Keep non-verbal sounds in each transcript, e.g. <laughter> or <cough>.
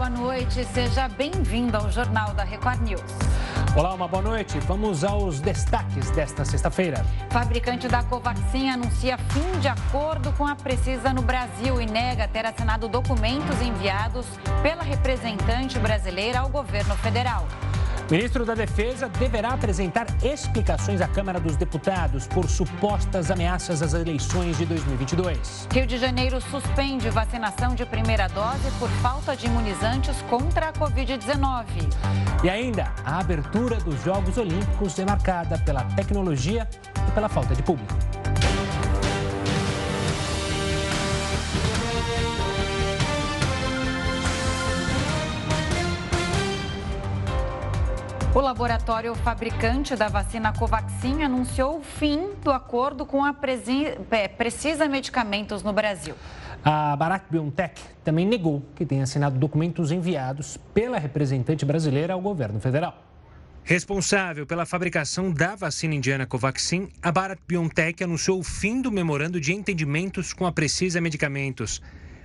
boa noite. Seja bem-vindo ao Jornal da Record News. Olá, uma boa noite. Vamos aos destaques desta sexta-feira. Fabricante da Covaxin anuncia fim de acordo com a Precisa no Brasil e nega ter assinado documentos enviados pela representante brasileira ao governo federal. Ministro da Defesa deverá apresentar explicações à Câmara dos Deputados por supostas ameaças às eleições de 2022. Rio de Janeiro suspende vacinação de primeira dose por falta de imunizantes contra a Covid-19. E ainda, a abertura dos Jogos Olímpicos é marcada pela tecnologia e pela falta de público. O laboratório fabricante da vacina Covaxin anunciou o fim do acordo com a é, Precisa Medicamentos no Brasil. A Barack BioNTech também negou que tenha assinado documentos enviados pela representante brasileira ao governo federal. Responsável pela fabricação da vacina indiana Covaxin, a Bharat BioNTech anunciou o fim do memorando de entendimentos com a Precisa Medicamentos.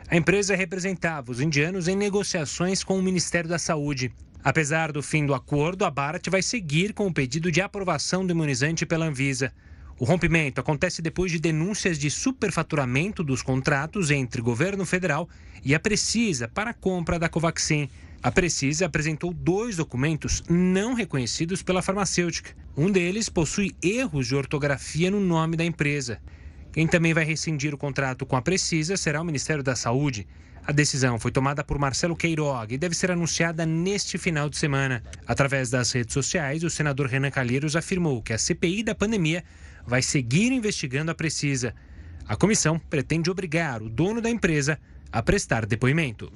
A empresa representava os indianos em negociações com o Ministério da Saúde. Apesar do fim do acordo, a Bharat vai seguir com o pedido de aprovação do imunizante pela Anvisa. O rompimento acontece depois de denúncias de superfaturamento dos contratos entre governo federal e a Precisa para a compra da Covaxin. A Precisa apresentou dois documentos não reconhecidos pela farmacêutica. Um deles possui erros de ortografia no nome da empresa. Quem também vai rescindir o contrato com a Precisa será o Ministério da Saúde. A decisão foi tomada por Marcelo Queiroga e deve ser anunciada neste final de semana. Através das redes sociais, o senador Renan Calheiros afirmou que a CPI da pandemia vai seguir investigando a Precisa. A comissão pretende obrigar o dono da empresa a prestar depoimento.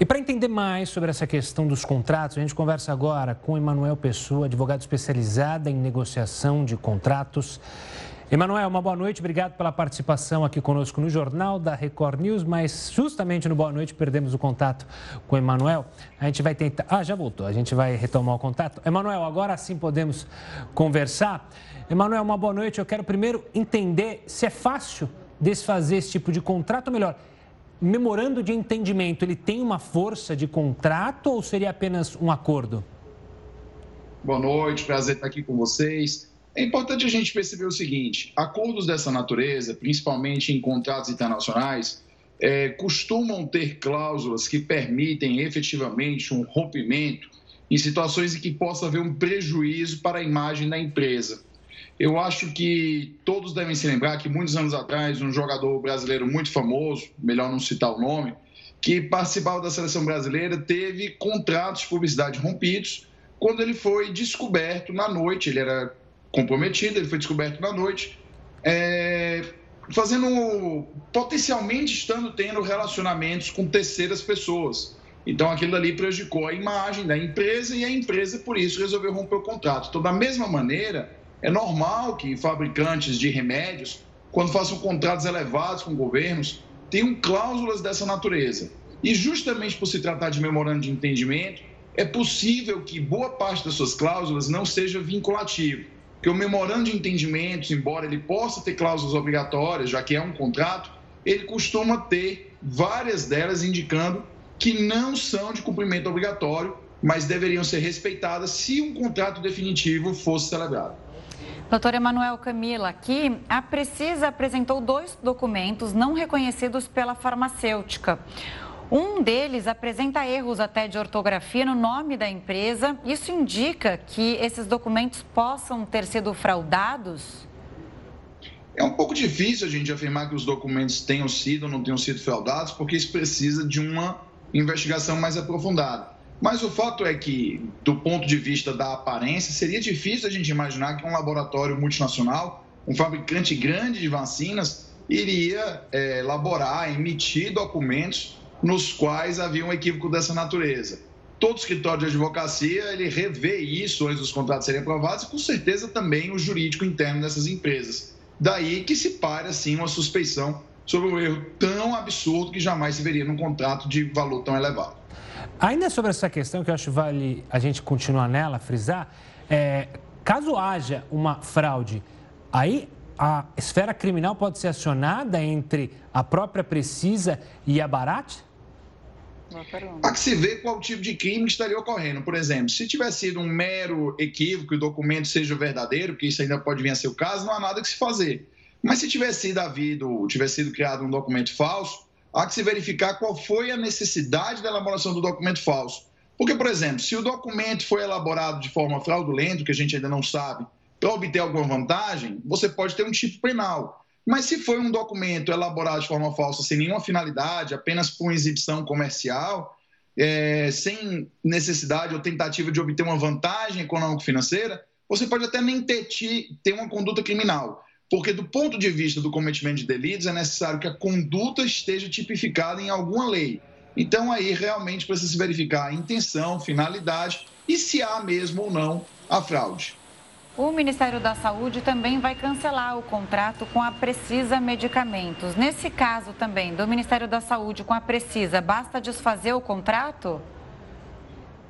E para entender mais sobre essa questão dos contratos, a gente conversa agora com Emanuel Pessoa, advogado especializado em negociação de contratos. Emanuel, uma boa noite, obrigado pela participação aqui conosco no Jornal da Record News, mas justamente no Boa Noite perdemos o contato com o Emanuel. A gente vai tentar. Ah, já voltou, a gente vai retomar o contato. Emanuel, agora sim podemos conversar. Emanuel, uma boa noite. Eu quero primeiro entender se é fácil desfazer esse tipo de contrato, ou melhor, memorando de entendimento, ele tem uma força de contrato ou seria apenas um acordo? Boa noite, prazer estar aqui com vocês. É importante a gente perceber o seguinte: acordos dessa natureza, principalmente em contratos internacionais, é, costumam ter cláusulas que permitem efetivamente um rompimento em situações em que possa haver um prejuízo para a imagem da empresa. Eu acho que todos devem se lembrar que muitos anos atrás, um jogador brasileiro muito famoso, melhor não citar o nome, que participava da seleção brasileira, teve contratos de publicidade rompidos quando ele foi descoberto na noite. Ele era comprometido, ele foi descoberto na noite, é, fazendo, potencialmente estando tendo relacionamentos com terceiras pessoas. Então aquilo ali prejudicou a imagem da empresa e a empresa, por isso, resolveu romper o contrato. Então, da mesma maneira, é normal que fabricantes de remédios, quando façam contratos elevados com governos, tenham cláusulas dessa natureza. E justamente por se tratar de memorando de entendimento, é possível que boa parte das suas cláusulas não seja vinculativo que o memorando de entendimentos, embora ele possa ter cláusulas obrigatórias, já que é um contrato, ele costuma ter várias delas indicando que não são de cumprimento obrigatório, mas deveriam ser respeitadas se um contrato definitivo fosse celebrado. Doutor Emanuel Camila, aqui a Precisa apresentou dois documentos não reconhecidos pela farmacêutica. Um deles apresenta erros até de ortografia no nome da empresa. Isso indica que esses documentos possam ter sido fraudados? É um pouco difícil a gente afirmar que os documentos tenham sido ou não tenham sido fraudados, porque isso precisa de uma investigação mais aprofundada. Mas o fato é que, do ponto de vista da aparência, seria difícil a gente imaginar que um laboratório multinacional, um fabricante grande de vacinas, iria é, elaborar, emitir documentos nos quais havia um equívoco dessa natureza. Todo escritório de advocacia ele revê isso antes dos contratos serem aprovados e com certeza também o jurídico interno dessas empresas. Daí que se pare assim uma suspeição sobre um erro tão absurdo que jamais se veria num contrato de valor tão elevado. Ainda sobre essa questão que eu acho vale a gente continuar nela, frisar, é, caso haja uma fraude, aí a esfera criminal pode ser acionada entre a própria Precisa e a Barat? Há que se ver qual tipo de crime estaria ocorrendo. Por exemplo, se tivesse sido um mero equívoco e o documento seja verdadeiro, porque isso ainda pode vir a ser o caso, não há nada que se fazer. Mas se tivesse sido havido, tivesse sido criado um documento falso, há que se verificar qual foi a necessidade da elaboração do documento falso. Porque, por exemplo, se o documento foi elaborado de forma fraudulenta, que a gente ainda não sabe, para obter alguma vantagem, você pode ter um tipo penal. Mas se foi um documento elaborado de forma falsa, sem nenhuma finalidade, apenas por exibição comercial, é, sem necessidade ou tentativa de obter uma vantagem econômico-financeira, você pode até nem ter, ter uma conduta criminal. Porque, do ponto de vista do cometimento de delitos, é necessário que a conduta esteja tipificada em alguma lei. Então, aí realmente precisa se verificar a intenção, finalidade e se há mesmo ou não a fraude. O Ministério da Saúde também vai cancelar o contrato com a Precisa Medicamentos. Nesse caso também, do Ministério da Saúde com a Precisa, basta desfazer o contrato?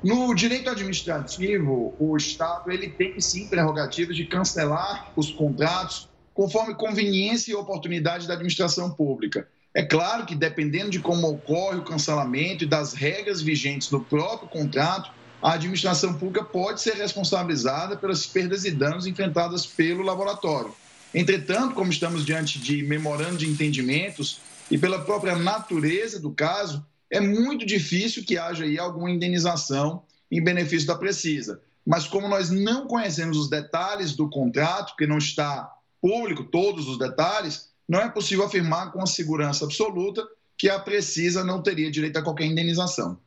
No direito administrativo, o Estado ele tem sim prerrogativas de cancelar os contratos conforme conveniência e oportunidade da administração pública. É claro que, dependendo de como ocorre o cancelamento e das regras vigentes do próprio contrato, a administração pública pode ser responsabilizada pelas perdas e danos enfrentadas pelo laboratório. Entretanto, como estamos diante de memorando de entendimentos e pela própria natureza do caso, é muito difícil que haja aí alguma indenização em benefício da Precisa. Mas como nós não conhecemos os detalhes do contrato, que não está público todos os detalhes, não é possível afirmar com segurança absoluta que a Precisa não teria direito a qualquer indenização.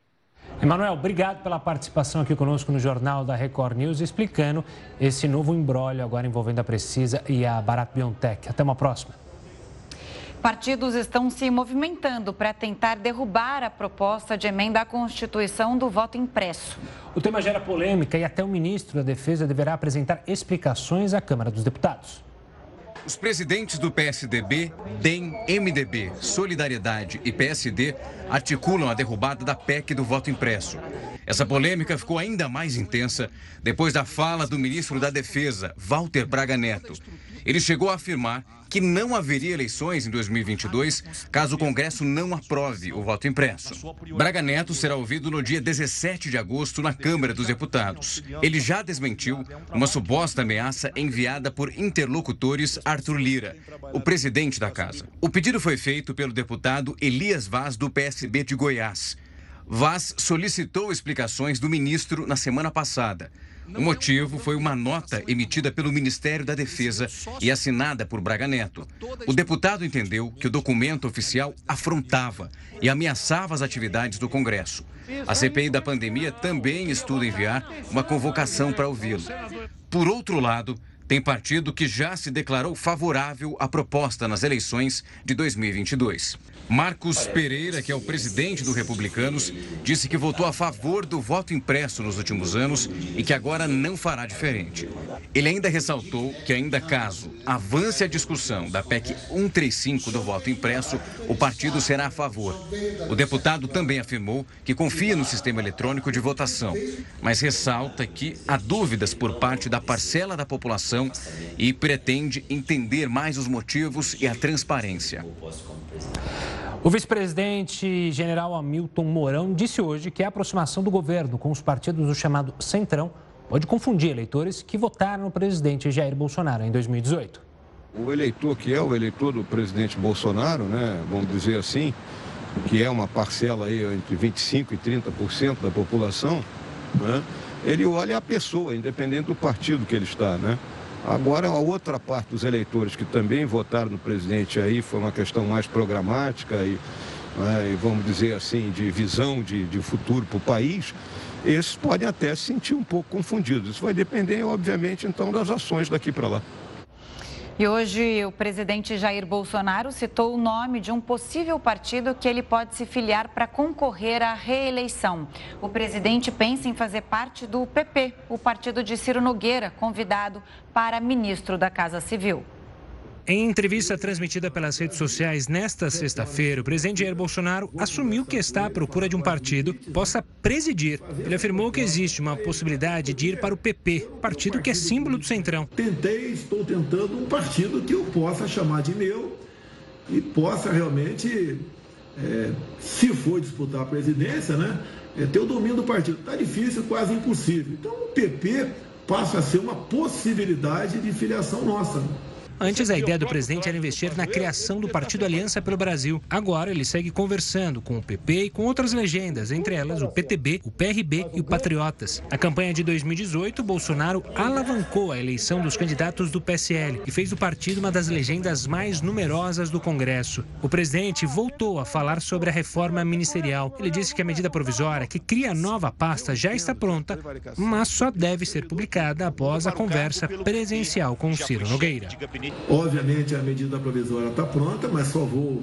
Emanuel, obrigado pela participação aqui conosco no Jornal da Record News, explicando esse novo embrólio agora envolvendo a Precisa e a Barat Biontech. Até uma próxima. Partidos estão se movimentando para tentar derrubar a proposta de emenda à Constituição do voto impresso. O tema gera polêmica e até o ministro da Defesa deverá apresentar explicações à Câmara dos Deputados. Os presidentes do PSDB, DEM, MDB, Solidariedade e PSD articulam a derrubada da PEC do voto impresso. Essa polêmica ficou ainda mais intensa depois da fala do ministro da Defesa, Walter Braga Neto. Ele chegou a afirmar que não haveria eleições em 2022 caso o Congresso não aprove o voto impresso. Braga Neto será ouvido no dia 17 de agosto na Câmara dos Deputados. Ele já desmentiu uma suposta ameaça enviada por interlocutores Arthur Lira, o presidente da casa. O pedido foi feito pelo deputado Elias Vaz, do PSB de Goiás. Vaz solicitou explicações do ministro na semana passada. O motivo foi uma nota emitida pelo Ministério da Defesa e assinada por Braga Neto. O deputado entendeu que o documento oficial afrontava e ameaçava as atividades do Congresso. A CPI da pandemia também estuda enviar uma convocação para ouvi-lo. Por outro lado, tem partido que já se declarou favorável à proposta nas eleições de 2022. Marcos Pereira, que é o presidente do Republicanos, disse que votou a favor do voto impresso nos últimos anos e que agora não fará diferente. Ele ainda ressaltou que, ainda caso avance a discussão da PEC 135 do voto impresso, o partido será a favor. O deputado também afirmou que confia no sistema eletrônico de votação, mas ressalta que há dúvidas por parte da parcela da população e pretende entender mais os motivos e a transparência. O vice-presidente general Hamilton Mourão disse hoje que a aproximação do governo com os partidos do chamado Centrão pode confundir eleitores que votaram no presidente Jair Bolsonaro em 2018. O eleitor que é o eleitor do presidente Bolsonaro, né, vamos dizer assim, que é uma parcela aí entre 25% e 30% da população, né, ele olha a pessoa, independente do partido que ele está, né? Agora, a outra parte dos eleitores que também votaram no presidente aí foi uma questão mais programática e, né, e vamos dizer assim, de visão de, de futuro para o país, esses podem até se sentir um pouco confundidos. Isso vai depender, obviamente, então, das ações daqui para lá. E hoje o presidente Jair Bolsonaro citou o nome de um possível partido que ele pode se filiar para concorrer à reeleição. O presidente pensa em fazer parte do PP, o partido de Ciro Nogueira, convidado para ministro da Casa Civil. Em entrevista transmitida pelas redes sociais nesta sexta-feira, o presidente Jair Bolsonaro assumiu que está à procura de um partido possa presidir. Ele afirmou que existe uma possibilidade de ir para o PP, partido que é símbolo do Centrão. Tentei, estou tentando um partido que eu possa chamar de meu e possa realmente é, se for disputar a presidência, né, é ter o domínio do partido. Está difícil, quase impossível. Então o PP passa a ser uma possibilidade de filiação nossa. Antes, a ideia do presidente era investir na criação do Partido Aliança pelo Brasil. Agora, ele segue conversando com o PP e com outras legendas, entre elas o PTB, o PRB e o Patriotas. Na campanha de 2018, Bolsonaro alavancou a eleição dos candidatos do PSL e fez do partido uma das legendas mais numerosas do Congresso. O presidente voltou a falar sobre a reforma ministerial. Ele disse que a medida provisória que cria a nova pasta já está pronta, mas só deve ser publicada após a conversa presencial com Ciro Nogueira. Obviamente a medida provisória está pronta, mas só vou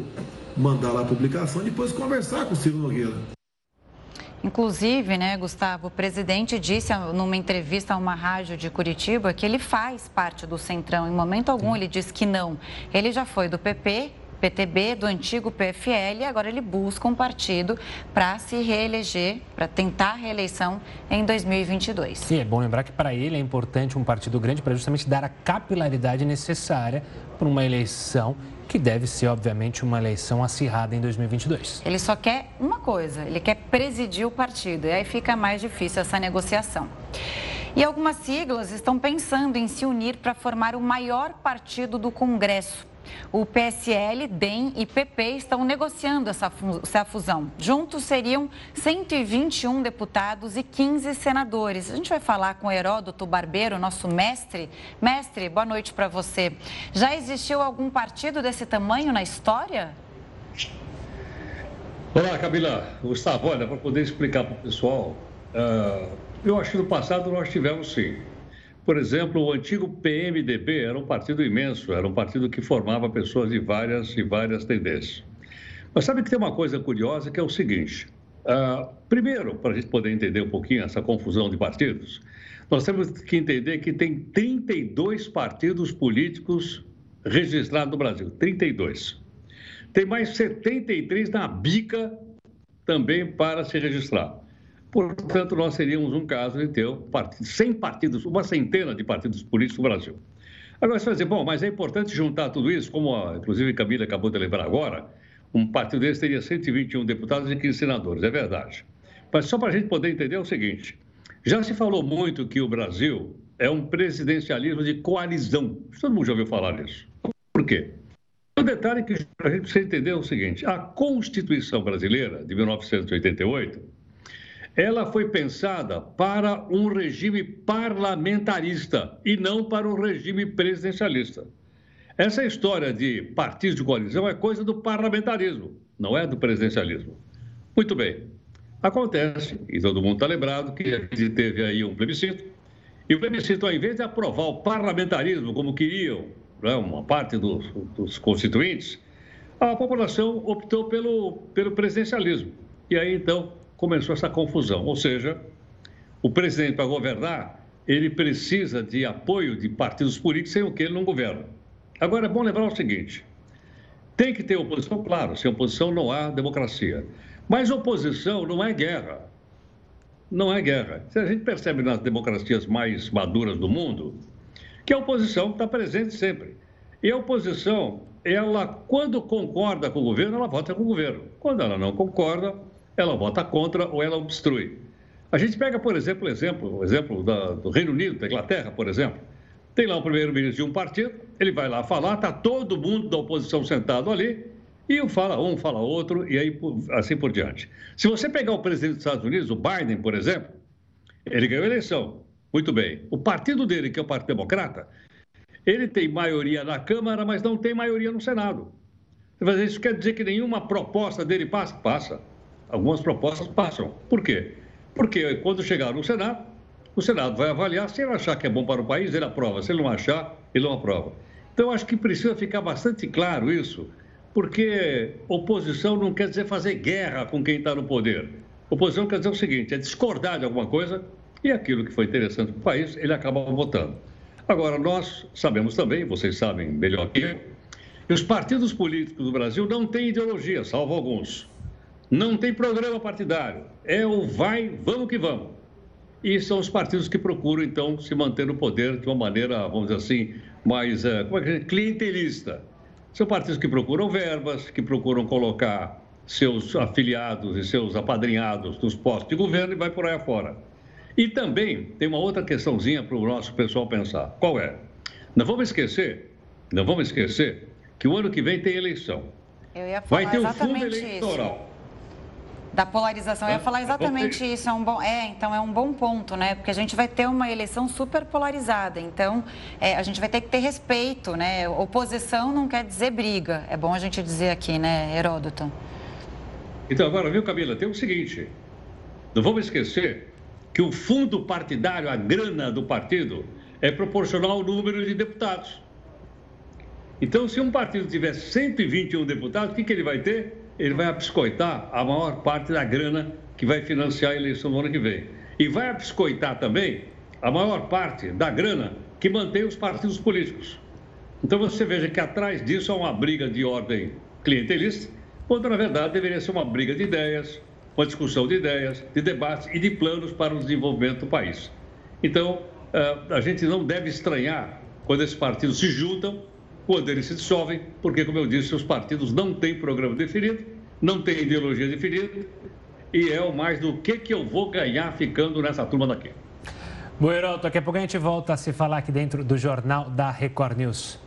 mandar lá a publicação e depois conversar com o Ciro Nogueira. Inclusive, né, Gustavo, o presidente disse numa entrevista a uma rádio de Curitiba que ele faz parte do Centrão. Em momento algum ele disse que não. Ele já foi do PP PTB, do antigo PFL, e agora ele busca um partido para se reeleger, para tentar a reeleição em 2022. E é bom lembrar que para ele é importante um partido grande para justamente dar a capilaridade necessária para uma eleição que deve ser, obviamente, uma eleição acirrada em 2022. Ele só quer uma coisa, ele quer presidir o partido, e aí fica mais difícil essa negociação. E algumas siglas estão pensando em se unir para formar o maior partido do Congresso. O PSL, DEM e PP estão negociando essa, essa fusão. Juntos seriam 121 deputados e 15 senadores. A gente vai falar com Heródoto Barbeiro, nosso mestre. Mestre, boa noite para você. Já existiu algum partido desse tamanho na história? Olá, Camila. Gustavo, olha, para poder explicar para o pessoal, uh, eu acho que no passado nós tivemos sim por exemplo, o antigo PMDB era um partido imenso, era um partido que formava pessoas de várias e várias tendências. Mas sabe que tem uma coisa curiosa que é o seguinte: uh, primeiro, para a gente poder entender um pouquinho essa confusão de partidos, nós temos que entender que tem 32 partidos políticos registrados no Brasil 32. Tem mais 73 na bica também para se registrar. Portanto, nós seríamos um caso de ter 100 partidos, uma centena de partidos políticos no Brasil. Agora, você vai dizer, bom, mas é importante juntar tudo isso, como a, inclusive a Camila acabou de lembrar agora, um partido desse teria 121 deputados e 15 senadores, é verdade. Mas só para a gente poder entender é o seguinte: já se falou muito que o Brasil é um presidencialismo de coalizão. Todo mundo já ouviu falar nisso. Por quê? O detalhe que a gente precisa entender é o seguinte: a Constituição brasileira de 1988 ela foi pensada para um regime parlamentarista e não para um regime presidencialista. Essa história de partidos de coalizão é coisa do parlamentarismo, não é do presidencialismo. Muito bem. Acontece, e todo mundo está lembrado, que a gente teve aí um plebiscito, e o plebiscito, ao invés de aprovar o parlamentarismo como queriam né, uma parte dos, dos constituintes, a população optou pelo, pelo presidencialismo. E aí, então, começou essa confusão. Ou seja, o presidente, para governar, ele precisa de apoio de partidos políticos, sem o que ele não governa. Agora, é bom lembrar o seguinte: tem que ter oposição, claro, sem oposição não há democracia. Mas oposição não é guerra. Não é guerra. A gente percebe nas democracias mais maduras do mundo que a oposição está presente sempre. E a oposição, ela, quando concorda com o governo, ela vota com o governo. Quando ela não concorda, ela vota contra ou ela obstrui. A gente pega, por exemplo, o exemplo, o exemplo da, do Reino Unido, da Inglaterra, por exemplo. Tem lá o primeiro-ministro de um partido, ele vai lá falar, está todo mundo da oposição sentado ali, e fala um, fala outro, e aí assim por diante. Se você pegar o presidente dos Estados Unidos, o Biden, por exemplo, ele ganhou a eleição. Muito bem. O partido dele, que é o Partido Democrata, ele tem maioria na Câmara, mas não tem maioria no Senado. Isso quer dizer que nenhuma proposta dele passa? Passa algumas propostas passam. Por quê? Porque quando chegar no Senado, o Senado vai avaliar, se ele achar que é bom para o país, ele aprova, se ele não achar, ele não aprova. Então, acho que precisa ficar bastante claro isso, porque oposição não quer dizer fazer guerra com quem está no poder. Oposição quer dizer o seguinte: é discordar de alguma coisa e aquilo que foi interessante para o país, ele acaba votando. Agora, nós sabemos também, vocês sabem melhor que eu, que os partidos políticos do Brasil não têm ideologia, salvo alguns. Não tem programa partidário. É o vai, vamos que vamos. E são os partidos que procuram, então, se manter no poder de uma maneira, vamos dizer assim, mais uh, como é que é? clientelista. São partidos que procuram verbas, que procuram colocar seus afiliados e seus apadrinhados nos postos de governo e vai por aí afora. E também tem uma outra questãozinha para o nosso pessoal pensar. Qual é? Não vamos esquecer, não vamos esquecer que o ano que vem tem eleição. Eu ia falar vai ter um fundo eleitoral. Isso. Da polarização, eu ia falar exatamente isso. É um bom, é, então é um bom ponto, né? Porque a gente vai ter uma eleição super polarizada. Então, é, a gente vai ter que ter respeito, né? Oposição não quer dizer briga. É bom a gente dizer aqui, né, Heródoto? Então, agora, viu, Camila, tem o seguinte: não vamos esquecer que o fundo partidário, a grana do partido, é proporcional ao número de deputados. Então, se um partido tiver 121 deputados, o que, que ele vai ter? Ele vai abiscoitar a maior parte da grana que vai financiar a eleição do ano que vem. E vai abiscoitar também a maior parte da grana que mantém os partidos políticos. Então, você veja que atrás disso há uma briga de ordem clientelista quando na verdade deveria ser uma briga de ideias, uma discussão de ideias, de debates e de planos para o desenvolvimento do país. Então, eh, a gente não deve estranhar quando esses partidos se juntam, quando eles se dissolvem, porque, como eu disse, os partidos não têm programa definido, não têm ideologia definida, e é o mais do que, que eu vou ganhar ficando nessa turma daqui. Bueno, daqui a pouco a gente volta a se falar aqui dentro do Jornal da Record News.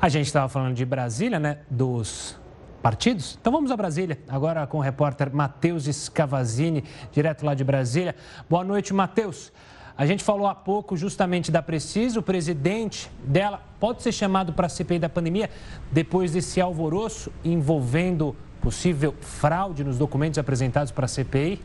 A gente estava falando de Brasília, né? Dos partidos? Então vamos a Brasília, agora com o repórter Matheus Scavazini, direto lá de Brasília. Boa noite, Matheus. A gente falou há pouco justamente da Precisa, o presidente dela pode ser chamado para a CPI da pandemia depois desse alvoroço envolvendo possível fraude nos documentos apresentados para a CPI?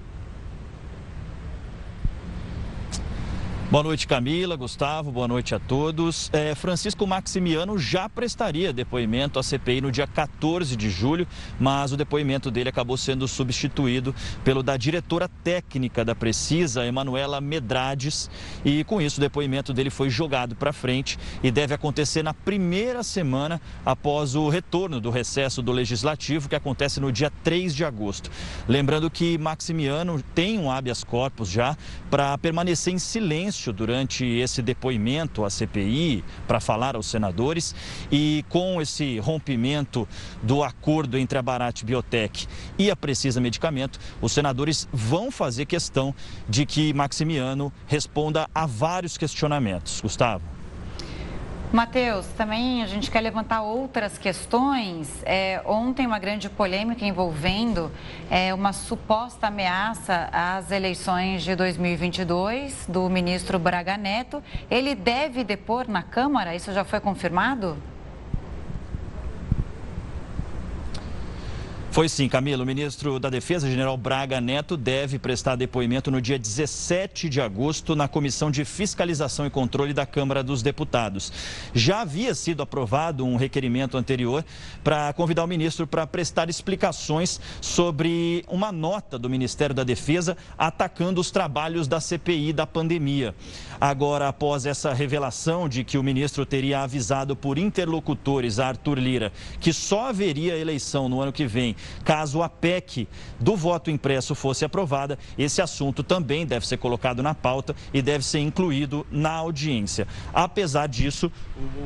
Boa noite, Camila, Gustavo, boa noite a todos. É, Francisco Maximiano já prestaria depoimento à CPI no dia 14 de julho, mas o depoimento dele acabou sendo substituído pelo da diretora técnica da Precisa, Emanuela Medrades, e com isso o depoimento dele foi jogado para frente e deve acontecer na primeira semana após o retorno do recesso do Legislativo, que acontece no dia 3 de agosto. Lembrando que Maximiano tem um habeas corpus já para permanecer em silêncio durante esse depoimento à CPI para falar aos senadores e com esse rompimento do acordo entre a Barat Biotech e a Precisa Medicamento, os senadores vão fazer questão de que Maximiano responda a vários questionamentos. Gustavo. Matheus, também a gente quer levantar outras questões. É, ontem, uma grande polêmica envolvendo é, uma suposta ameaça às eleições de 2022 do ministro Braga Neto. Ele deve depor na Câmara? Isso já foi confirmado? Foi sim, Camilo. O ministro da Defesa, general Braga Neto, deve prestar depoimento no dia 17 de agosto na Comissão de Fiscalização e Controle da Câmara dos Deputados. Já havia sido aprovado um requerimento anterior para convidar o ministro para prestar explicações sobre uma nota do Ministério da Defesa atacando os trabalhos da CPI da pandemia. Agora, após essa revelação de que o ministro teria avisado por interlocutores a Arthur Lira que só haveria eleição no ano que vem Caso a PEC do voto impresso fosse aprovada, esse assunto também deve ser colocado na pauta e deve ser incluído na audiência. Apesar disso,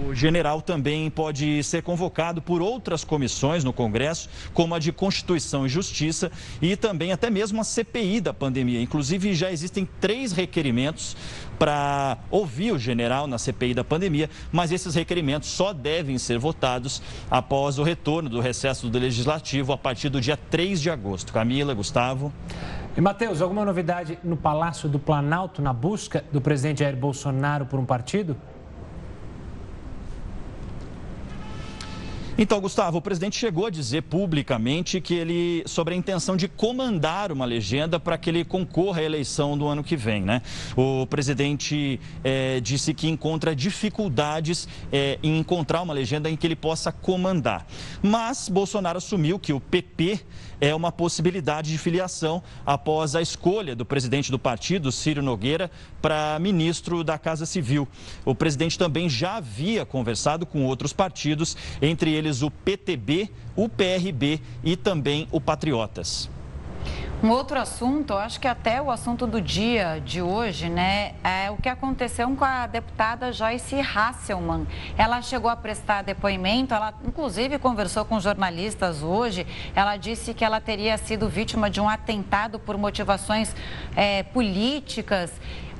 o general também pode ser convocado por outras comissões no Congresso, como a de Constituição e Justiça e também até mesmo a CPI da pandemia. Inclusive, já existem três requerimentos para ouvir o general na CPI da pandemia, mas esses requerimentos só devem ser votados após o retorno do recesso do Legislativo a partir do dia 3 de agosto. Camila, Gustavo. E, Matheus, alguma novidade no Palácio do Planalto na busca do presidente Jair Bolsonaro por um partido? Então, Gustavo, o presidente chegou a dizer publicamente que ele sobre a intenção de comandar uma legenda para que ele concorra à eleição do ano que vem, né? O presidente é, disse que encontra dificuldades é, em encontrar uma legenda em que ele possa comandar. Mas Bolsonaro assumiu que o PP é uma possibilidade de filiação após a escolha do presidente do partido, Ciro Nogueira, para ministro da Casa Civil. O presidente também já havia conversado com outros partidos, entre eles o PTB, o PRB e também o Patriotas. Um outro assunto, acho que até o assunto do dia de hoje, né, é o que aconteceu com a deputada Joyce Hasselman. Ela chegou a prestar depoimento, ela inclusive conversou com jornalistas hoje. Ela disse que ela teria sido vítima de um atentado por motivações é, políticas.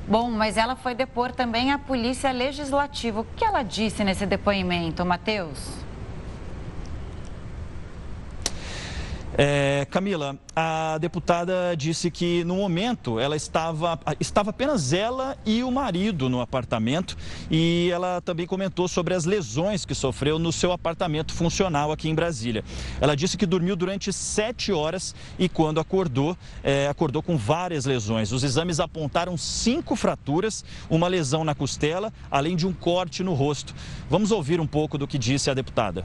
Bom, mas ela foi depor também a Polícia Legislativa. O que ela disse nesse depoimento, Matheus? É, Camila, a deputada disse que no momento ela estava, estava apenas ela e o marido no apartamento e ela também comentou sobre as lesões que sofreu no seu apartamento funcional aqui em Brasília. Ela disse que dormiu durante sete horas e quando acordou, é, acordou com várias lesões. Os exames apontaram cinco fraturas, uma lesão na costela, além de um corte no rosto. Vamos ouvir um pouco do que disse a deputada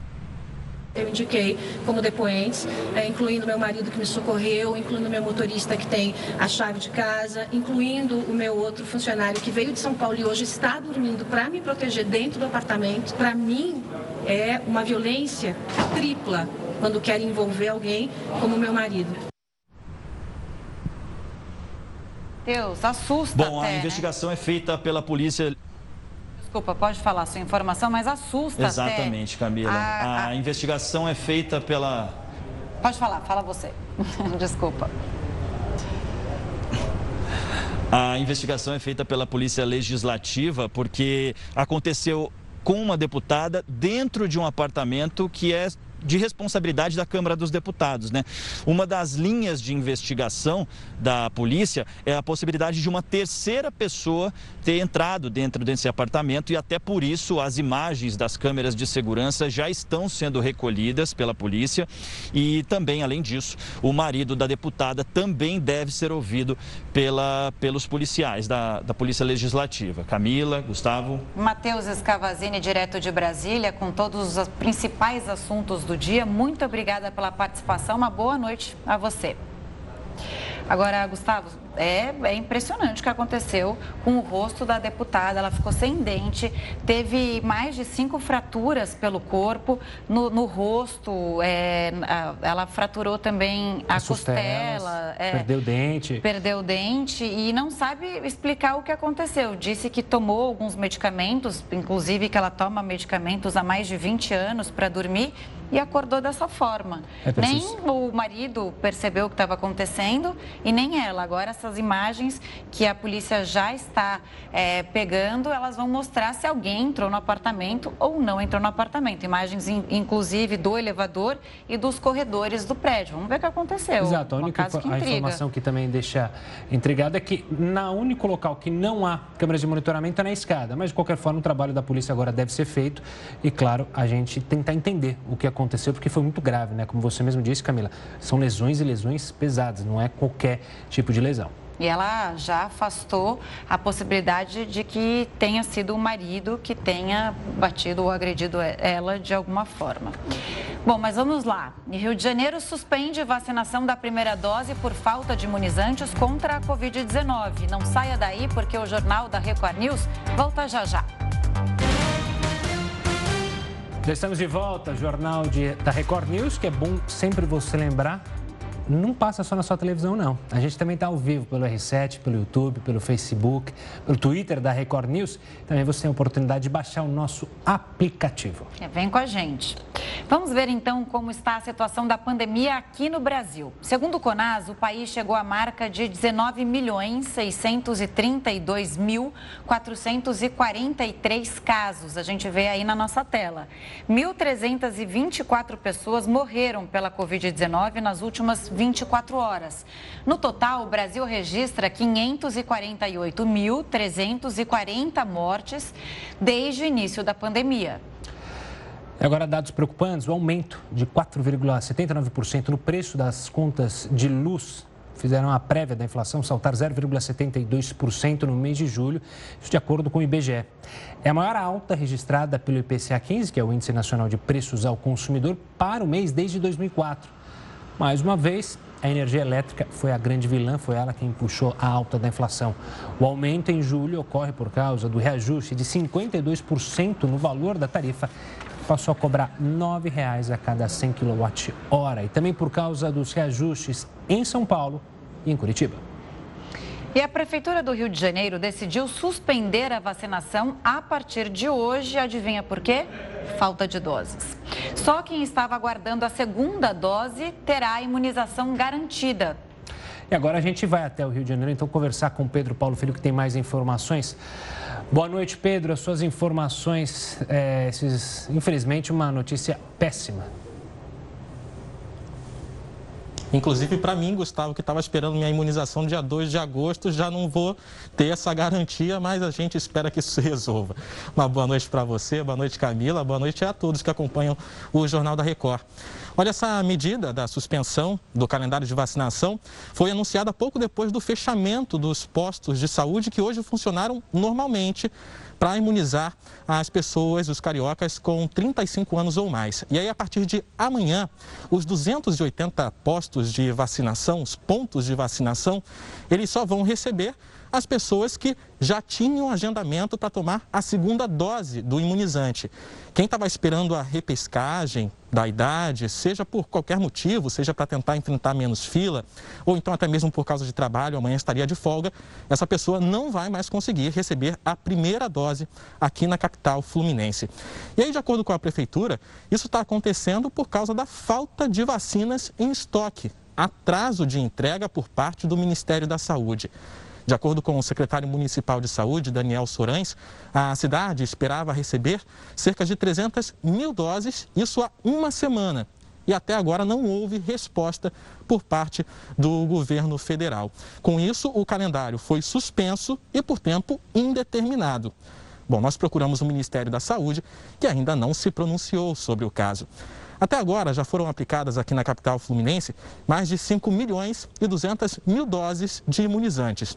eu indiquei como depoentes, é, incluindo meu marido que me socorreu, incluindo meu motorista que tem a chave de casa, incluindo o meu outro funcionário que veio de São Paulo e hoje está dormindo para me proteger dentro do apartamento. Para mim, é uma violência tripla quando quer envolver alguém como meu marido. Deus, assusta. Bom, até, a né? investigação né? é feita pela polícia Desculpa, pode falar sua informação, mas assusta Exatamente, até. Camila. A, a... investigação é feita pela... Pode falar, fala você. <laughs> Desculpa. A investigação é feita pela Polícia Legislativa porque aconteceu com uma deputada dentro de um apartamento que é de responsabilidade da Câmara dos Deputados. Né? Uma das linhas de investigação da polícia é a possibilidade de uma terceira pessoa ter entrado dentro desse apartamento e até por isso as imagens das câmeras de segurança já estão sendo recolhidas pela polícia e também, além disso, o marido da deputada também deve ser ouvido pela, pelos policiais da, da Polícia Legislativa. Camila, Gustavo. Matheus Escavazini, direto de Brasília, com todos os principais assuntos do dia. Muito obrigada pela participação. Uma boa noite a você. Agora, Gustavo, é, é, impressionante o que aconteceu com o rosto da deputada. Ela ficou sem dente, teve mais de cinco fraturas pelo corpo, no, no rosto. É, ela fraturou também a costela. É, perdeu o dente. Perdeu o dente e não sabe explicar o que aconteceu. Disse que tomou alguns medicamentos, inclusive que ela toma medicamentos há mais de 20 anos para dormir e acordou dessa forma. É nem o marido percebeu o que estava acontecendo e nem ela. Agora, essas imagens que a polícia já está é, pegando, elas vão mostrar se alguém entrou no apartamento ou não entrou no apartamento. Imagens, inclusive, do elevador e dos corredores do prédio. Vamos ver o que aconteceu. Exato. A única que a informação que também deixa intrigada é que na único local que não há câmeras de monitoramento é na escada. Mas, de qualquer forma, o trabalho da polícia agora deve ser feito e, claro, a gente tentar entender o que aconteceu, porque foi muito grave, né? Como você mesmo disse, Camila, são lesões e lesões pesadas, não é qualquer tipo de lesão. E ela já afastou a possibilidade de que tenha sido o marido que tenha batido ou agredido ela de alguma forma. Bom, mas vamos lá. Rio de Janeiro suspende vacinação da primeira dose por falta de imunizantes contra a Covid-19. Não saia daí porque o jornal da Record News volta já já. Já estamos de volta, jornal de, da Record News, que é bom sempre você lembrar não passa só na sua televisão, não. A gente também está ao vivo pelo R7, pelo YouTube, pelo Facebook, pelo Twitter da Record News. Também você tem a oportunidade de baixar o nosso aplicativo. É, vem com a gente. Vamos ver então como está a situação da pandemia aqui no Brasil. Segundo o Conas, o país chegou à marca de 19 milhões 632 mil 443 casos. A gente vê aí na nossa tela. 1.324 pessoas morreram pela Covid-19 nas últimas 24 horas. No total, o Brasil registra 548.340 mortes desde o início da pandemia. E agora, dados preocupantes: o aumento de 4,79% no preço das contas de luz fizeram a prévia da inflação saltar 0,72% no mês de julho, de acordo com o IBGE. É a maior alta registrada pelo IPCA 15, que é o Índice Nacional de Preços ao Consumidor, para o mês desde 2004. Mais uma vez, a energia elétrica foi a grande vilã, foi ela quem puxou a alta da inflação. O aumento em julho ocorre por causa do reajuste de 52% no valor da tarifa, que passou a cobrar R$ 9,00 a cada 100 kWh. E também por causa dos reajustes em São Paulo e em Curitiba. E a Prefeitura do Rio de Janeiro decidiu suspender a vacinação a partir de hoje. Adivinha por quê? Falta de doses. Só quem estava aguardando a segunda dose terá a imunização garantida. E agora a gente vai até o Rio de Janeiro, então, conversar com Pedro Paulo Filho, que tem mais informações. Boa noite, Pedro. As suas informações, é, esses, infelizmente, uma notícia péssima. Inclusive, para mim, Gustavo, que estava esperando minha imunização dia 2 de agosto, já não vou ter essa garantia, mas a gente espera que isso se <laughs> resolva. Uma boa noite para você, boa noite, Camila, boa noite a todos que acompanham o Jornal da Record. Olha, essa medida da suspensão do calendário de vacinação foi anunciada pouco depois do fechamento dos postos de saúde que hoje funcionaram normalmente para imunizar as pessoas, os cariocas com 35 anos ou mais. E aí, a partir de amanhã, os 280 postos de vacinação, os pontos de vacinação, eles só vão receber as pessoas que já tinham agendamento para tomar a segunda dose do imunizante. Quem estava esperando a repescagem da idade, seja por qualquer motivo, seja para tentar enfrentar menos fila, ou então até mesmo por causa de trabalho, amanhã estaria de folga, essa pessoa não vai mais conseguir receber a primeira dose aqui na capital fluminense. E aí, de acordo com a prefeitura, isso está acontecendo por causa da falta de vacinas em estoque, atraso de entrega por parte do Ministério da Saúde. De acordo com o secretário municipal de saúde, Daniel Sorães, a cidade esperava receber cerca de 300 mil doses, isso há uma semana. E até agora não houve resposta por parte do governo federal. Com isso, o calendário foi suspenso e por tempo indeterminado. Bom, nós procuramos o Ministério da Saúde, que ainda não se pronunciou sobre o caso. Até agora já foram aplicadas aqui na capital fluminense mais de 5 milhões e 200 mil doses de imunizantes.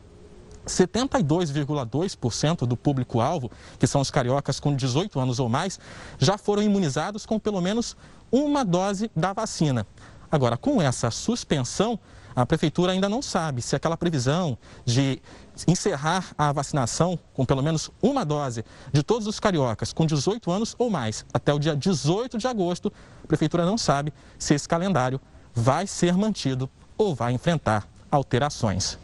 72,2% do público-alvo, que são os cariocas com 18 anos ou mais, já foram imunizados com pelo menos uma dose da vacina. Agora, com essa suspensão, a prefeitura ainda não sabe se aquela previsão de encerrar a vacinação com pelo menos uma dose de todos os cariocas com 18 anos ou mais até o dia 18 de agosto, a prefeitura não sabe se esse calendário vai ser mantido ou vai enfrentar alterações.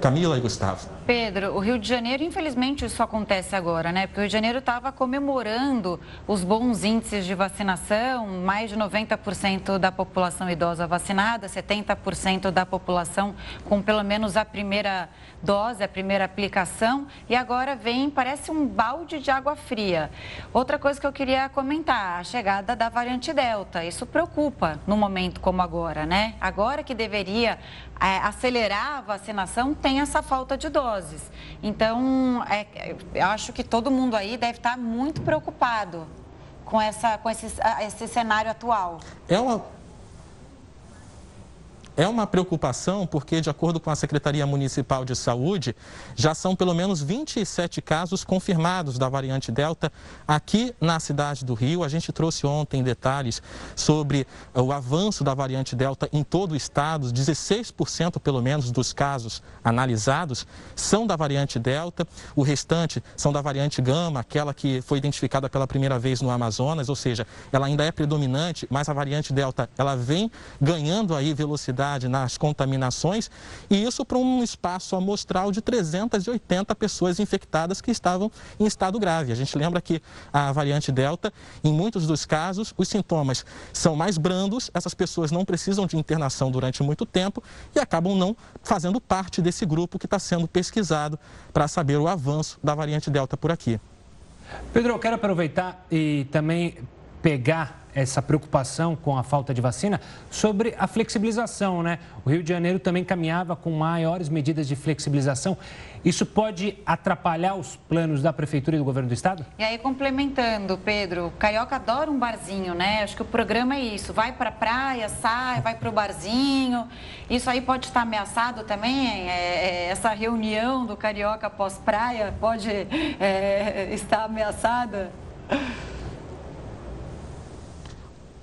Camila e Gustavo. Pedro, o Rio de Janeiro, infelizmente, isso acontece agora, né? Porque o Rio de Janeiro estava comemorando os bons índices de vacinação, mais de 90% da população idosa vacinada, 70% da população com pelo menos a primeira dose, a primeira aplicação, e agora vem, parece um balde de água fria. Outra coisa que eu queria comentar, a chegada da variante Delta. Isso preocupa no momento como agora, né? Agora que deveria é, acelerar a vacinação, tem essa falta de doses. Então, é, eu acho que todo mundo aí deve estar muito preocupado com, essa, com esse, esse cenário atual. É uma preocupação porque, de acordo com a Secretaria Municipal de Saúde, já são pelo menos 27 casos confirmados da variante Delta aqui na cidade do Rio. A gente trouxe ontem detalhes sobre o avanço da variante Delta em todo o estado. 16% pelo menos dos casos analisados são da variante Delta. O restante são da variante Gama, aquela que foi identificada pela primeira vez no Amazonas, ou seja, ela ainda é predominante, mas a variante Delta ela vem ganhando aí velocidade nas contaminações, e isso para um espaço amostral de 380 pessoas infectadas que estavam em estado grave. A gente lembra que a variante Delta, em muitos dos casos, os sintomas são mais brandos, essas pessoas não precisam de internação durante muito tempo e acabam não fazendo parte desse grupo que está sendo pesquisado para saber o avanço da variante Delta por aqui. Pedro, eu quero aproveitar e também pegar essa preocupação com a falta de vacina sobre a flexibilização, né? O Rio de Janeiro também caminhava com maiores medidas de flexibilização. Isso pode atrapalhar os planos da prefeitura e do governo do estado? E aí complementando, Pedro, carioca adora um barzinho, né? Acho que o programa é isso, vai para a praia, sai, vai para o barzinho. Isso aí pode estar ameaçado também. É, é, essa reunião do carioca pós praia pode é, <laughs> estar ameaçada.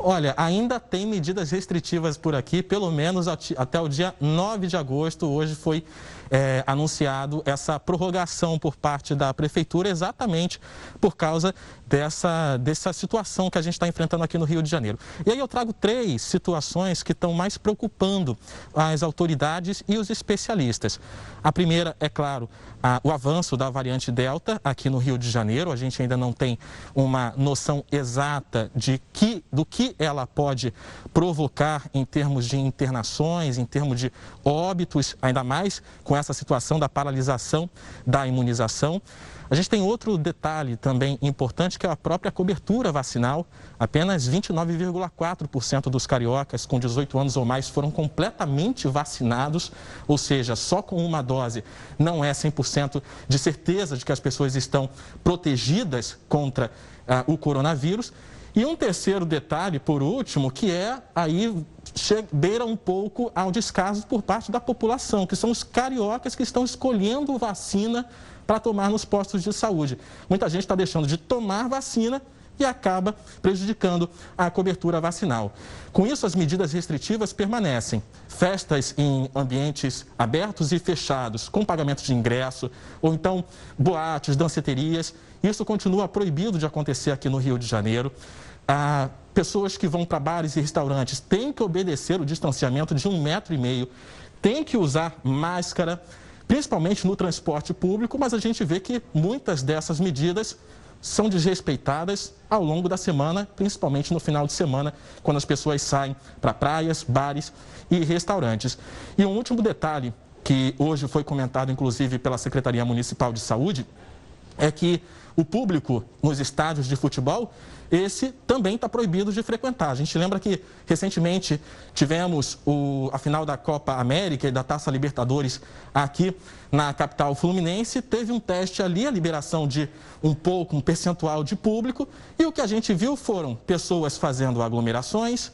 Olha, ainda tem medidas restritivas por aqui, pelo menos até o dia 9 de agosto. Hoje foi é, anunciado essa prorrogação por parte da Prefeitura, exatamente por causa dessa, dessa situação que a gente está enfrentando aqui no Rio de Janeiro. E aí eu trago três situações que estão mais preocupando as autoridades e os especialistas. A primeira, é claro, a, o avanço da variante Delta aqui no Rio de Janeiro. A gente ainda não tem uma noção exata de que, do que ela pode provocar em termos de internações, em termos de óbitos, ainda mais com essa situação da paralisação da imunização. A gente tem outro detalhe também importante, que é a própria cobertura vacinal. Apenas 29,4% dos cariocas com 18 anos ou mais foram completamente vacinados, ou seja, só com uma dose não é 100% de certeza de que as pessoas estão protegidas contra uh, o coronavírus. E um terceiro detalhe, por último, que é aí beira um pouco ao descaso por parte da população, que são os cariocas que estão escolhendo vacina para tomar nos postos de saúde. Muita gente está deixando de tomar vacina e acaba prejudicando a cobertura vacinal. Com isso, as medidas restritivas permanecem. Festas em ambientes abertos e fechados, com pagamento de ingresso, ou então boates, danceterias, isso continua proibido de acontecer aqui no Rio de Janeiro. Ah, pessoas que vão para bares e restaurantes têm que obedecer o distanciamento de um metro e meio, têm que usar máscara principalmente no transporte público, mas a gente vê que muitas dessas medidas são desrespeitadas ao longo da semana, principalmente no final de semana, quando as pessoas saem para praias, bares e restaurantes. E um último detalhe que hoje foi comentado, inclusive, pela Secretaria Municipal de Saúde, é que o público nos estádios de futebol esse também está proibido de frequentar. A gente lembra que recentemente tivemos o, a final da Copa América e da Taça Libertadores aqui na capital fluminense. Teve um teste ali, a liberação de um pouco, um percentual de público. E o que a gente viu foram pessoas fazendo aglomerações,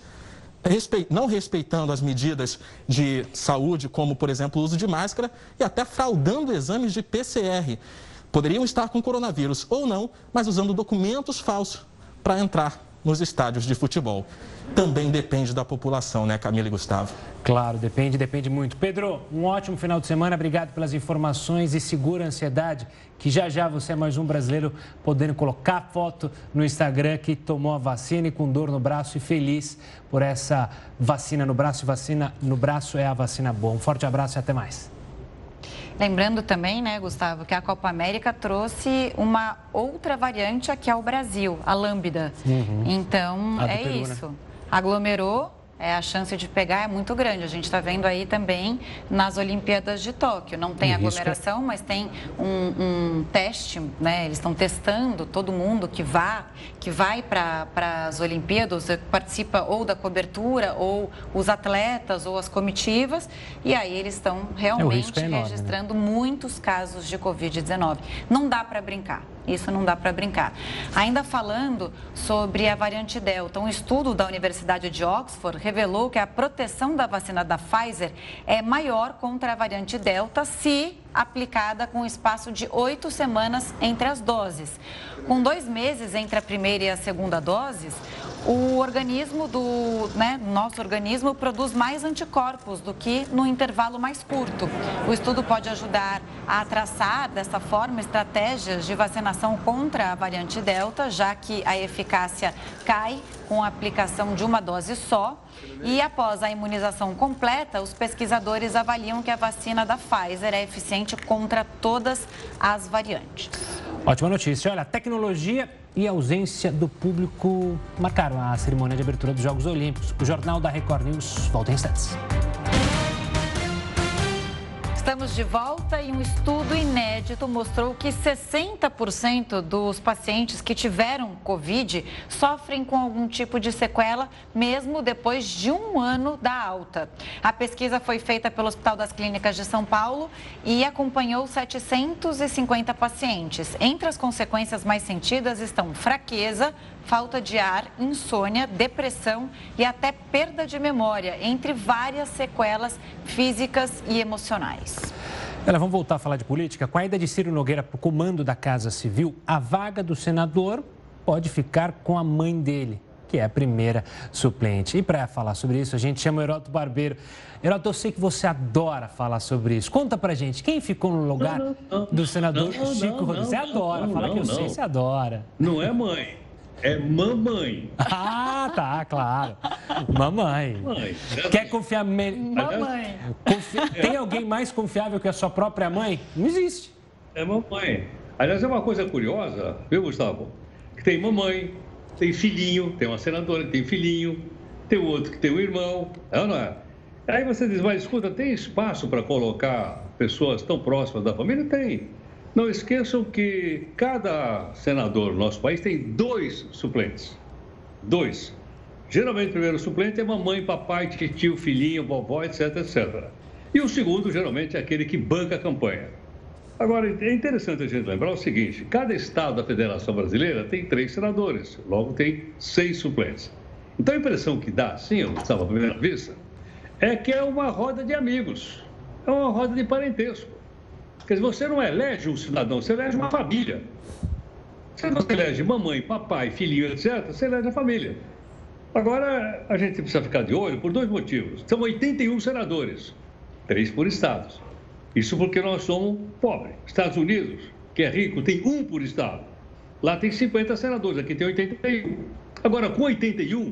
não respeitando as medidas de saúde, como, por exemplo, o uso de máscara, e até fraudando exames de PCR. Poderiam estar com coronavírus ou não, mas usando documentos falsos para entrar nos estádios de futebol. Também depende da população, né, Camila e Gustavo? Claro, depende, depende muito. Pedro, um ótimo final de semana, obrigado pelas informações e segura a ansiedade, que já já você é mais um brasileiro podendo colocar foto no Instagram que tomou a vacina e com dor no braço e feliz por essa vacina no braço. E vacina no braço é a vacina boa. Um forte abraço e até mais. Lembrando também, né, Gustavo, que a Copa América trouxe uma outra variante aqui ao Brasil, a lambda. Uhum. Então, é Peru, né? isso. Né? Aglomerou é, a chance de pegar é muito grande. A gente está vendo aí também nas Olimpíadas de Tóquio. Não tem aglomeração, mas tem um, um teste, né? Eles estão testando todo mundo que vá, que vai para as Olimpíadas, participa ou da cobertura, ou os atletas, ou as comitivas, e aí eles estão realmente é enorme, né? registrando né? muitos casos de Covid-19. Não dá para brincar. Isso não dá para brincar. Ainda falando sobre a variante Delta, um estudo da Universidade de Oxford revelou que a proteção da vacina da Pfizer é maior contra a variante Delta se aplicada com espaço de oito semanas entre as doses. Com dois meses entre a primeira e a segunda doses, o organismo do né, nosso organismo produz mais anticorpos do que no intervalo mais curto. O estudo pode ajudar a traçar dessa forma estratégias de vacinação contra a variante Delta, já que a eficácia cai com a aplicação de uma dose só. E após a imunização completa, os pesquisadores avaliam que a vacina da Pfizer é eficiente contra todas as variantes. Ótima notícia. Olha, a tecnologia e a ausência do público marcaram a cerimônia de abertura dos Jogos Olímpicos. O Jornal da Record News volta em instantes. Estamos de volta e um estudo inédito mostrou que 60% dos pacientes que tiveram Covid sofrem com algum tipo de sequela, mesmo depois de um ano da alta. A pesquisa foi feita pelo Hospital das Clínicas de São Paulo e acompanhou 750 pacientes. Entre as consequências mais sentidas estão fraqueza, falta de ar, insônia, depressão e até perda de memória, entre várias sequelas físicas e emocionais. Olha, vamos voltar a falar de política. Com a ida de Ciro Nogueira para o comando da Casa Civil, a vaga do senador pode ficar com a mãe dele. que é a primeira suplente. E para falar sobre isso, a gente chama o Heroto Barbeiro. Heroto, eu sei que você adora falar sobre isso. Conta pra gente, quem ficou no lugar não, não, não, do senador Chico Rodrigues? Você adora, fala que eu sei, você adora. Não é mãe. É mamãe. Ah, tá, claro. Mamãe. Mãe. Quer confiar melhor? Mamãe. Confia... Tem alguém mais confiável que a sua própria mãe? Não existe. É mamãe. Aliás, é uma coisa curiosa, viu, Gustavo? Que tem mamãe, tem filhinho, tem uma senadora que tem filhinho, tem outro que tem um irmão, é ou não é? Aí você diz, mas escuta, tem espaço para colocar pessoas tão próximas da família? Tem. Não esqueçam que cada senador no nosso país tem dois suplentes. Dois. Geralmente o primeiro suplente é mamãe, papai, tio, filhinho, vovó, etc, etc. E o segundo, geralmente, é aquele que banca a campanha. Agora, é interessante a gente lembrar o seguinte: cada estado da Federação Brasileira tem três senadores, logo tem seis suplentes. Então a impressão que dá, sim, eu estava à primeira vista, é que é uma roda de amigos, é uma roda de parentesco. Quer dizer, você não elege um cidadão, você elege uma família. Você elege mamãe, papai, filhinho, etc., você elege a família. Agora, a gente precisa ficar de olho por dois motivos. São 81 senadores, três por estados. Isso porque nós somos pobres. Estados Unidos, que é rico, tem um por estado. Lá tem 50 senadores, aqui tem 81. Agora, com 81,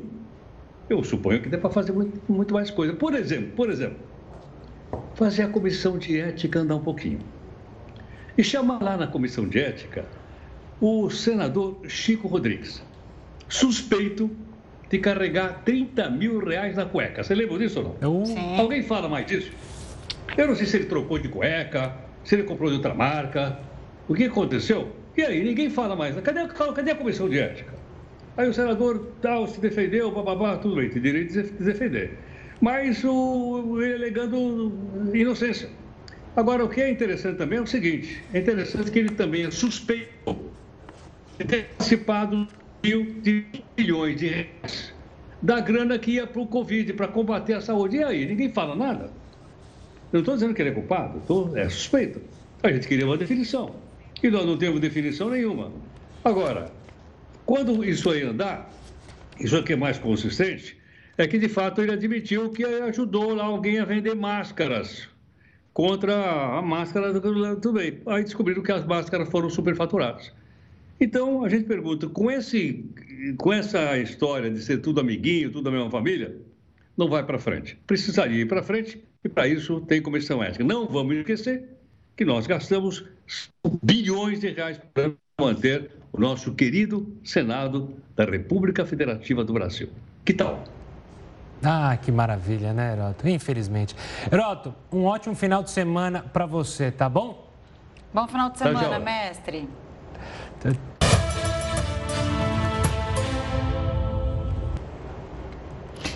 eu suponho que dá para fazer muito, muito mais coisa. Por exemplo, por exemplo, fazer a comissão de ética andar um pouquinho e chamar lá na comissão de ética o senador Chico Rodrigues, suspeito de carregar 30 mil reais na cueca. Você lembra disso ou não? Sim. Alguém fala mais disso? Eu não sei se ele trocou de cueca, se ele comprou de outra marca. O que aconteceu? E aí, ninguém fala mais. Cadê, cadê a comissão de ética? Aí o senador tal, se defendeu, bababá, tudo bem, tem direito de se defender. Mas o, ele alegando inocência. Agora, o que é interessante também é o seguinte: é interessante que ele também é suspeito de ter participado de milhões de reais da grana que ia para o Covid, para combater a saúde. E aí? Ninguém fala nada. Eu não estou dizendo que ele é culpado, tô, é suspeito. A gente queria uma definição. E nós não temos definição nenhuma. Agora, quando isso aí andar, isso aqui é mais consistente, é que de fato ele admitiu que ajudou lá alguém a vender máscaras contra a máscara do bem. Aí descobriram que as máscaras foram superfaturadas. Então, a gente pergunta, com, esse, com essa história de ser tudo amiguinho, tudo da mesma família, não vai para frente. Precisaria ir para frente e, para isso, tem comissão ética. Não vamos esquecer que nós gastamos bilhões de reais para manter o nosso querido Senado da República Federativa do Brasil. Que tal? Ah, que maravilha, né, Heroto? Infelizmente. Heroto, um ótimo final de semana para você, tá bom? Bom final de semana, tá mestre.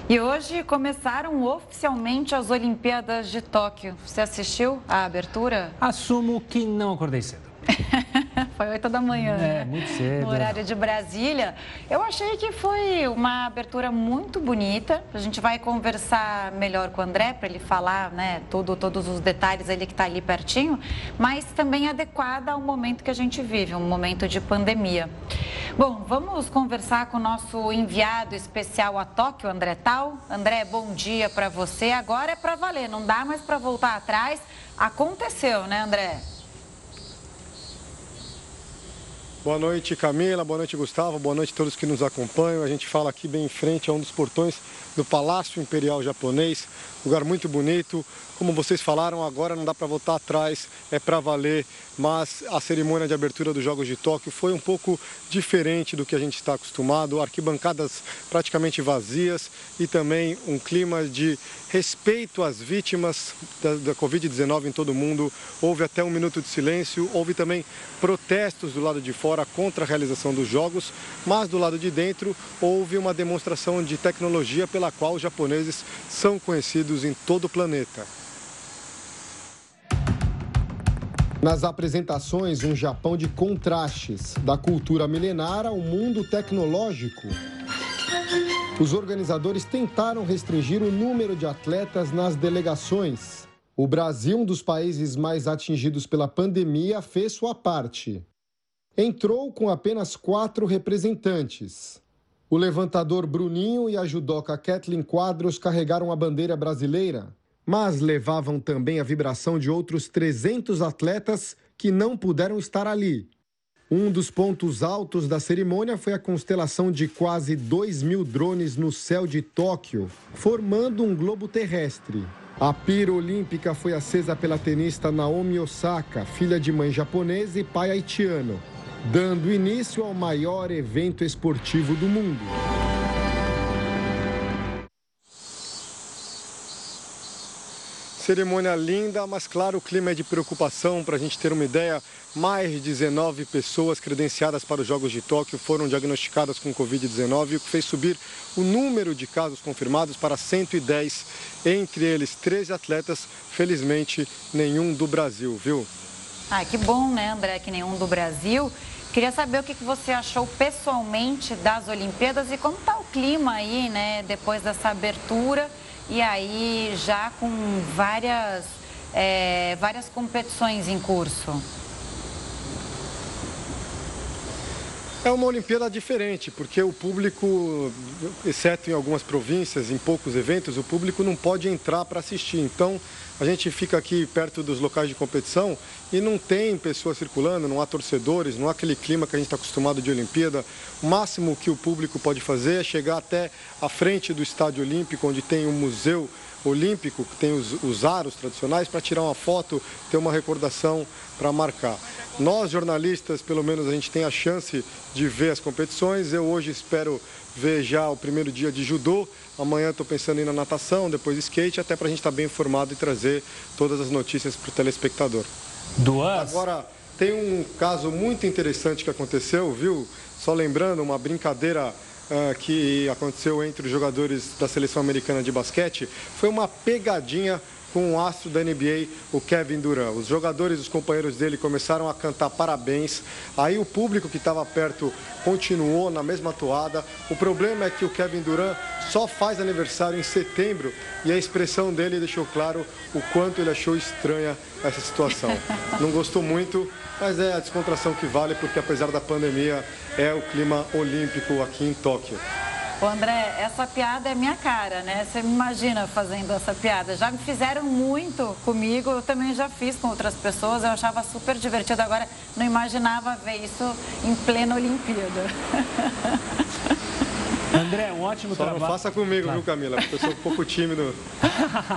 E hoje começaram oficialmente as Olimpíadas de Tóquio. Você assistiu a abertura? Assumo que não acordei cedo. <laughs> foi 8 da manhã. É, muito cedo. No horário de Brasília. Eu achei que foi uma abertura muito bonita. A gente vai conversar melhor com o André para ele falar, né, tudo, todos os detalhes ele que está ali pertinho, mas também adequada ao momento que a gente vive, um momento de pandemia. Bom, vamos conversar com o nosso enviado especial a Tóquio, André Tal. André, bom dia para você. Agora é para valer, não dá mais para voltar atrás. Aconteceu, né, André? Boa noite, Camila. Boa noite, Gustavo. Boa noite a todos que nos acompanham. A gente fala aqui bem em frente a um dos portões do Palácio Imperial Japonês. Lugar muito bonito. Como vocês falaram, agora não dá para voltar atrás, é para valer mas a cerimônia de abertura dos Jogos de Tóquio foi um pouco diferente do que a gente está acostumado, arquibancadas praticamente vazias e também um clima de respeito às vítimas da, da Covid-19 em todo o mundo. Houve até um minuto de silêncio, houve também protestos do lado de fora contra a realização dos Jogos, mas do lado de dentro houve uma demonstração de tecnologia pela qual os japoneses são conhecidos em todo o planeta. Nas apresentações, um Japão de contrastes, da cultura milenar ao mundo tecnológico. Os organizadores tentaram restringir o número de atletas nas delegações. O Brasil, um dos países mais atingidos pela pandemia, fez sua parte. Entrou com apenas quatro representantes. O levantador Bruninho e a judoca Kathleen Quadros carregaram a bandeira brasileira, mas levavam também a vibração de outros 300 atletas que não puderam estar ali. Um dos pontos altos da cerimônia foi a constelação de quase 2 mil drones no céu de Tóquio, formando um globo terrestre. A pira olímpica foi acesa pela tenista Naomi Osaka, filha de mãe japonesa e pai haitiano dando início ao maior evento esportivo do mundo. Cerimônia linda, mas claro, o clima é de preocupação. Para a gente ter uma ideia, mais de 19 pessoas credenciadas para os Jogos de Tóquio foram diagnosticadas com Covid-19, o que fez subir o número de casos confirmados para 110, entre eles 13 atletas, felizmente nenhum do Brasil, viu? Ah, que bom, né, André, que nenhum do Brasil. Queria saber o que você achou pessoalmente das Olimpíadas e como está o clima aí, né, depois dessa abertura e aí já com várias, é, várias competições em curso. É uma Olimpíada diferente, porque o público, exceto em algumas províncias, em poucos eventos, o público não pode entrar para assistir. Então, a gente fica aqui perto dos locais de competição e não tem pessoas circulando, não há torcedores, não há aquele clima que a gente está acostumado de Olimpíada. O máximo que o público pode fazer é chegar até a frente do Estádio Olímpico, onde tem um museu olímpico, que tem os, os aros tradicionais, para tirar uma foto, ter uma recordação para marcar. Nós, jornalistas, pelo menos a gente tem a chance de ver as competições. Eu hoje espero ver já o primeiro dia de judô. Amanhã estou pensando em ir na natação, depois skate, até para a gente estar tá bem informado e trazer todas as notícias para o telespectador. Duas. Agora, tem um caso muito interessante que aconteceu, viu? Só lembrando, uma brincadeira uh, que aconteceu entre os jogadores da seleção americana de basquete. Foi uma pegadinha com o astro da NBA, o Kevin Durant. Os jogadores, os companheiros dele começaram a cantar parabéns. Aí o público que estava perto continuou na mesma toada. O problema é que o Kevin Durant só faz aniversário em setembro e a expressão dele deixou claro o quanto ele achou estranha essa situação. <laughs> Não gostou muito, mas é a descontração que vale, porque apesar da pandemia, é o clima olímpico aqui em Tóquio. Ô André, essa piada é minha cara, né? Você me imagina fazendo essa piada. Já me fizeram muito comigo, eu também já fiz com outras pessoas, eu achava super divertido. Agora, não imaginava ver isso em plena Olimpíada. <laughs> André, um ótimo Só trabalho. não faça comigo, claro. viu, Camila? Porque eu sou um pouco tímido.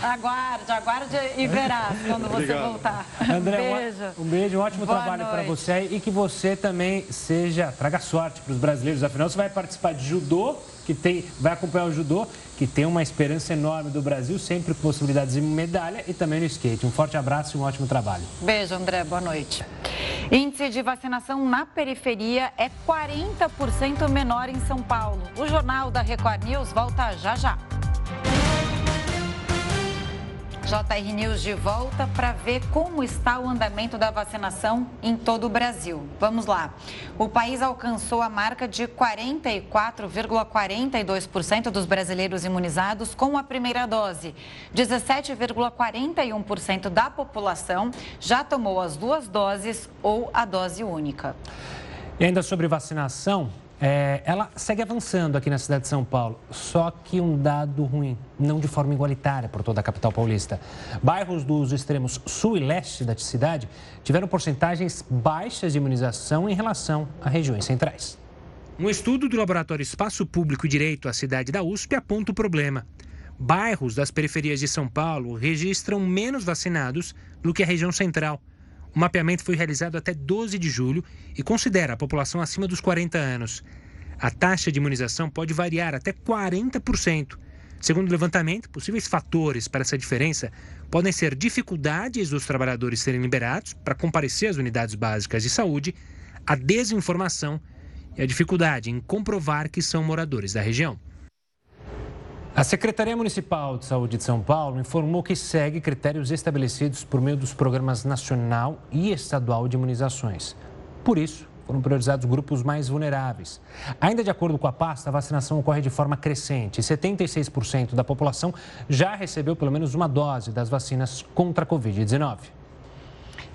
aguarde, aguarde e verá quando você Obrigado. voltar. André, um beijo. Um beijo, um ótimo Boa trabalho para você e que você também seja, traga sorte para os brasileiros. Afinal, você vai participar de judô, que tem, vai acompanhar o judô, que tem uma esperança enorme do Brasil, sempre com possibilidades de medalha e também no skate. Um forte abraço e um ótimo trabalho. Beijo, André. Boa noite. Índice de vacinação na periferia é 40% menor em São Paulo. O Jornal da Record News volta já já. JR News de volta para ver como está o andamento da vacinação em todo o Brasil. Vamos lá. O país alcançou a marca de 44,42% dos brasileiros imunizados com a primeira dose. 17,41% da população já tomou as duas doses ou a dose única. E ainda sobre vacinação, é, ela segue avançando aqui na cidade de São Paulo, só que um dado ruim, não de forma igualitária por toda a capital paulista. Bairros dos extremos sul e leste da cidade tiveram porcentagens baixas de imunização em relação a regiões centrais. Um estudo do Laboratório Espaço Público e Direito à cidade da USP aponta o problema. Bairros das periferias de São Paulo registram menos vacinados do que a região central. O mapeamento foi realizado até 12 de julho e considera a população acima dos 40 anos. A taxa de imunização pode variar até 40%. Segundo o levantamento, possíveis fatores para essa diferença podem ser dificuldades dos trabalhadores serem liberados para comparecer às unidades básicas de saúde, a desinformação e a dificuldade em comprovar que são moradores da região. A Secretaria Municipal de Saúde de São Paulo informou que segue critérios estabelecidos por meio dos programas nacional e estadual de imunizações. Por isso, foram priorizados grupos mais vulneráveis. Ainda de acordo com a pasta, a vacinação ocorre de forma crescente. 76% da população já recebeu pelo menos uma dose das vacinas contra a Covid-19.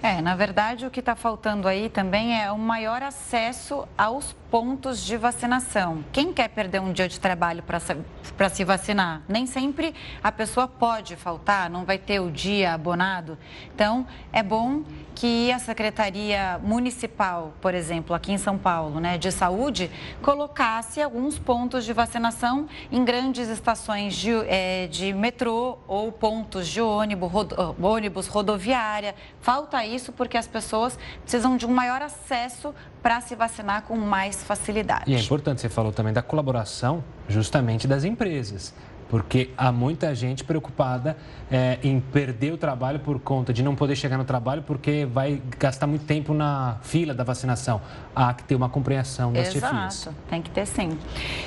É, na verdade, o que está faltando aí também é um maior acesso aos pontos de vacinação. Quem quer perder um dia de trabalho para se vacinar? Nem sempre a pessoa pode faltar, não vai ter o dia abonado. Então, é bom que a Secretaria Municipal, por exemplo, aqui em São Paulo, né, de saúde, colocasse alguns pontos de vacinação em grandes estações de, é, de metrô ou pontos de ônibus, ônibus rodoviária. Falta isso porque as pessoas precisam de um maior acesso para se vacinar com mais facilidade. E é importante, você falou também da colaboração justamente das empresas porque há muita gente preocupada é, em perder o trabalho por conta de não poder chegar no trabalho porque vai gastar muito tempo na fila da vacinação. Há que ter uma compreensão das Exato, chefias. tem que ter sim.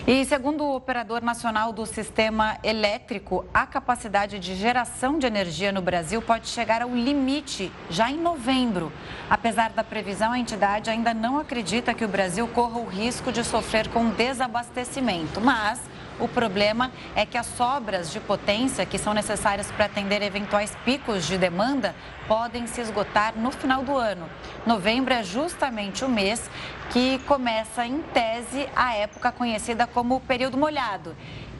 E segundo o operador nacional do sistema elétrico, a capacidade de geração de energia no Brasil pode chegar ao limite já em novembro. Apesar da previsão, a entidade ainda não acredita que o Brasil corra o risco de sofrer com desabastecimento, mas o problema é que as sobras de potência que são necessárias para atender eventuais picos de demanda podem se esgotar no final do ano. Novembro é justamente o mês que começa, em tese, a época conhecida como período molhado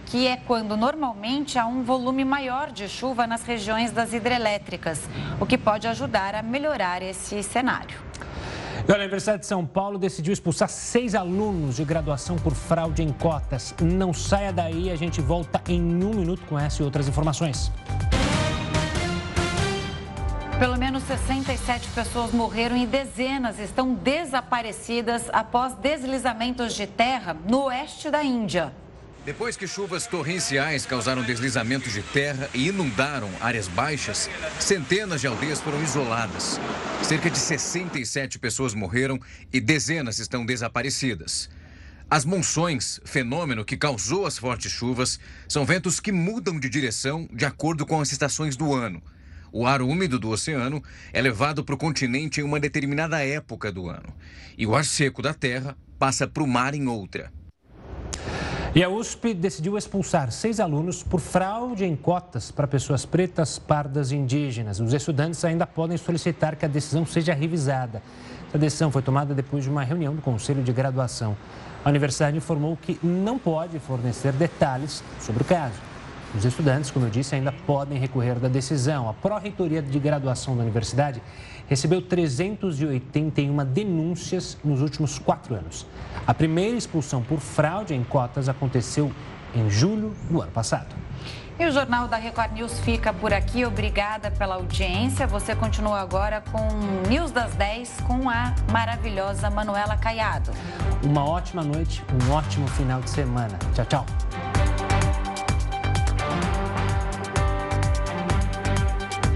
que é quando normalmente há um volume maior de chuva nas regiões das hidrelétricas, o que pode ajudar a melhorar esse cenário. A Universidade de São Paulo decidiu expulsar seis alunos de graduação por fraude em cotas. Não saia daí, a gente volta em um minuto com essa e outras informações. Pelo menos 67 pessoas morreram e dezenas estão desaparecidas após deslizamentos de terra no oeste da Índia. Depois que chuvas torrenciais causaram deslizamentos de terra e inundaram áreas baixas, centenas de aldeias foram isoladas. Cerca de 67 pessoas morreram e dezenas estão desaparecidas. As monções, fenômeno que causou as fortes chuvas, são ventos que mudam de direção de acordo com as estações do ano. O ar úmido do oceano é levado para o continente em uma determinada época do ano. E o ar seco da terra passa para o mar em outra. E a USP decidiu expulsar seis alunos por fraude em cotas para pessoas pretas, pardas e indígenas. Os estudantes ainda podem solicitar que a decisão seja revisada. A decisão foi tomada depois de uma reunião do Conselho de Graduação. A universidade informou que não pode fornecer detalhes sobre o caso. Os estudantes, como eu disse, ainda podem recorrer da decisão. A Pró-Reitoria de Graduação da Universidade recebeu 381 denúncias nos últimos quatro anos. A primeira expulsão por fraude em cotas aconteceu em julho do ano passado. E o Jornal da Record News fica por aqui. Obrigada pela audiência. Você continua agora com News das 10 com a maravilhosa Manuela Caiado. Uma ótima noite, um ótimo final de semana. Tchau, tchau.